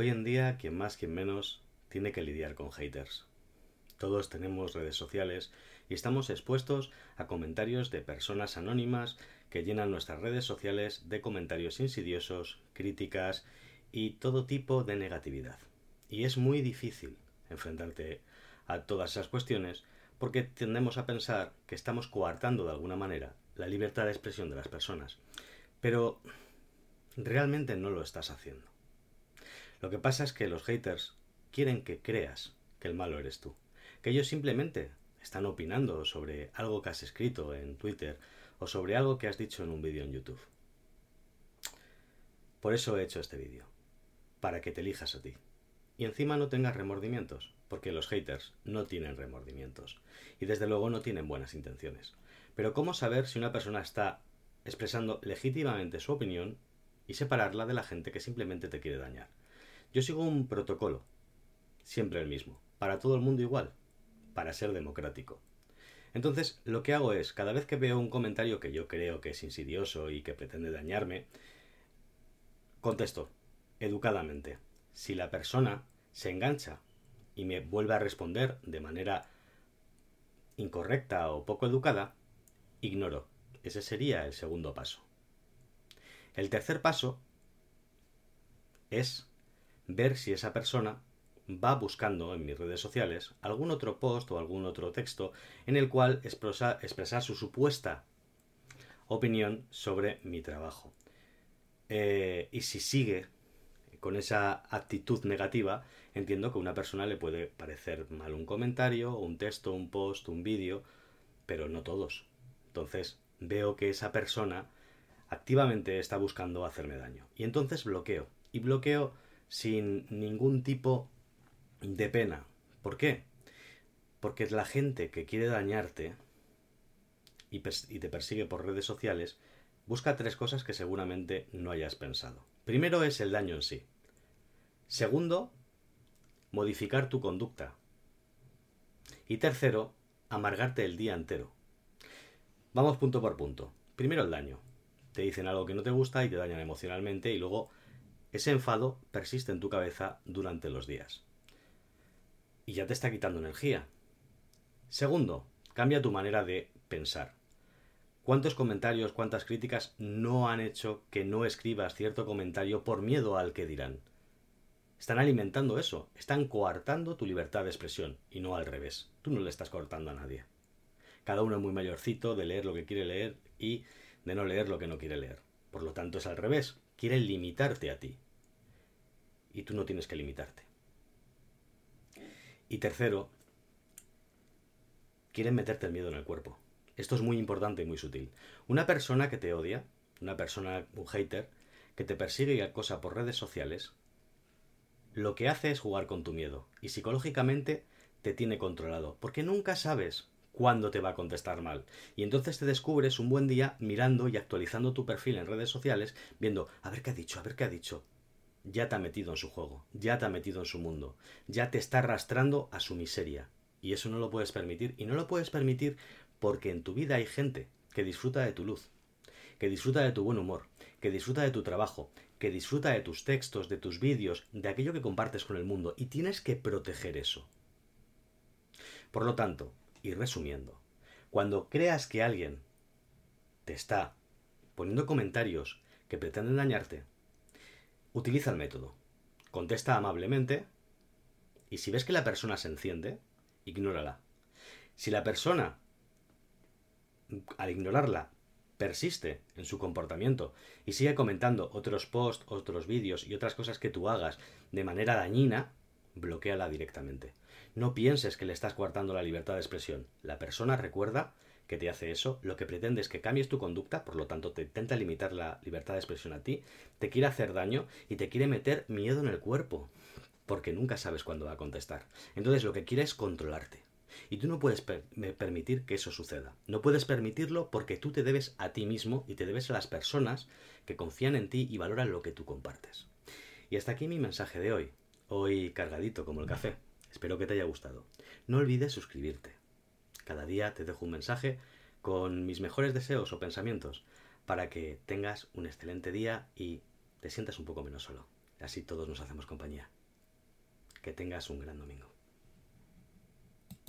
Hoy en día, quien más, quien menos, tiene que lidiar con haters. Todos tenemos redes sociales y estamos expuestos a comentarios de personas anónimas que llenan nuestras redes sociales de comentarios insidiosos, críticas y todo tipo de negatividad. Y es muy difícil enfrentarte a todas esas cuestiones porque tendemos a pensar que estamos coartando de alguna manera la libertad de expresión de las personas. Pero realmente no lo estás haciendo. Lo que pasa es que los haters quieren que creas que el malo eres tú. Que ellos simplemente están opinando sobre algo que has escrito en Twitter o sobre algo que has dicho en un vídeo en YouTube. Por eso he hecho este vídeo. Para que te elijas a ti. Y encima no tengas remordimientos, porque los haters no tienen remordimientos. Y desde luego no tienen buenas intenciones. Pero ¿cómo saber si una persona está expresando legítimamente su opinión y separarla de la gente que simplemente te quiere dañar? Yo sigo un protocolo, siempre el mismo, para todo el mundo igual, para ser democrático. Entonces, lo que hago es, cada vez que veo un comentario que yo creo que es insidioso y que pretende dañarme, contesto, educadamente. Si la persona se engancha y me vuelve a responder de manera incorrecta o poco educada, ignoro. Ese sería el segundo paso. El tercer paso es ver si esa persona va buscando en mis redes sociales algún otro post o algún otro texto en el cual expresar su supuesta opinión sobre mi trabajo. Eh, y si sigue con esa actitud negativa, entiendo que a una persona le puede parecer mal un comentario, un texto, un post, un vídeo, pero no todos. Entonces veo que esa persona activamente está buscando hacerme daño. Y entonces bloqueo. Y bloqueo sin ningún tipo de pena. ¿Por qué? Porque la gente que quiere dañarte y, te persigue por redes sociales busca tres cosas que seguramente no hayas pensado. Primero es el daño en sí. Segundo, modificar tu conducta. Y tercero, amargarte el día entero. Vamos punto por punto. Primero el daño. Te dicen algo que no te gusta y te dañan emocionalmente y luego ese enfado persiste en tu cabeza durante los días y ya te está quitando energía. Segundo, cambia tu manera de pensar. ¿Cuántos comentarios, cuántas críticas no han hecho que no escribas cierto comentario por miedo al que dirán? Están alimentando eso, están coartando tu libertad de expresión y no al revés. Tú no le estás cortando a nadie. Cada uno es muy mayorcito de leer lo que quiere leer y de no leer lo que no quiere leer. Por lo tanto es al revés, quieren limitarte a ti. Y tú no tienes que limitarte. Y tercero, quieren meterte el miedo en el cuerpo. Esto es muy importante y muy sutil. Una persona que te odia, una persona, un hater, que te persigue y acosa por redes sociales, lo que hace es jugar con tu miedo y psicológicamente te tiene controlado, porque nunca sabes cuándo te va a contestar mal. Y entonces te descubres un buen día mirando y actualizando tu perfil en redes sociales, viendo, a ver qué ha dicho, a ver qué ha dicho ya te ha metido en su juego, ya te ha metido en su mundo, ya te está arrastrando a su miseria. Y eso no lo puedes permitir. Y no lo puedes permitir porque en tu vida hay gente que disfruta de tu luz, que disfruta de tu buen humor, que disfruta de tu trabajo, que disfruta de tus textos, de tus vídeos, de aquello que compartes con el mundo. Y tienes que proteger eso. Por lo tanto, y resumiendo, cuando creas que alguien te está poniendo comentarios que pretenden dañarte, Utiliza el método. Contesta amablemente y si ves que la persona se enciende, ignórala. Si la persona, al ignorarla, persiste en su comportamiento y sigue comentando otros posts, otros vídeos y otras cosas que tú hagas de manera dañina, bloqueala directamente. No pienses que le estás coartando la libertad de expresión. La persona recuerda que te hace eso, lo que pretende es que cambies tu conducta, por lo tanto te intenta limitar la libertad de expresión a ti, te quiere hacer daño y te quiere meter miedo en el cuerpo, porque nunca sabes cuándo va a contestar. Entonces lo que quiere es controlarte. Y tú no puedes permitir que eso suceda. No puedes permitirlo porque tú te debes a ti mismo y te debes a las personas que confían en ti y valoran lo que tú compartes. Y hasta aquí mi mensaje de hoy. Hoy cargadito como el café. Espero que te haya gustado. No olvides suscribirte cada día te dejo un mensaje con mis mejores deseos o pensamientos para que tengas un excelente día y te sientas un poco menos solo. Así todos nos hacemos compañía. Que tengas un gran domingo.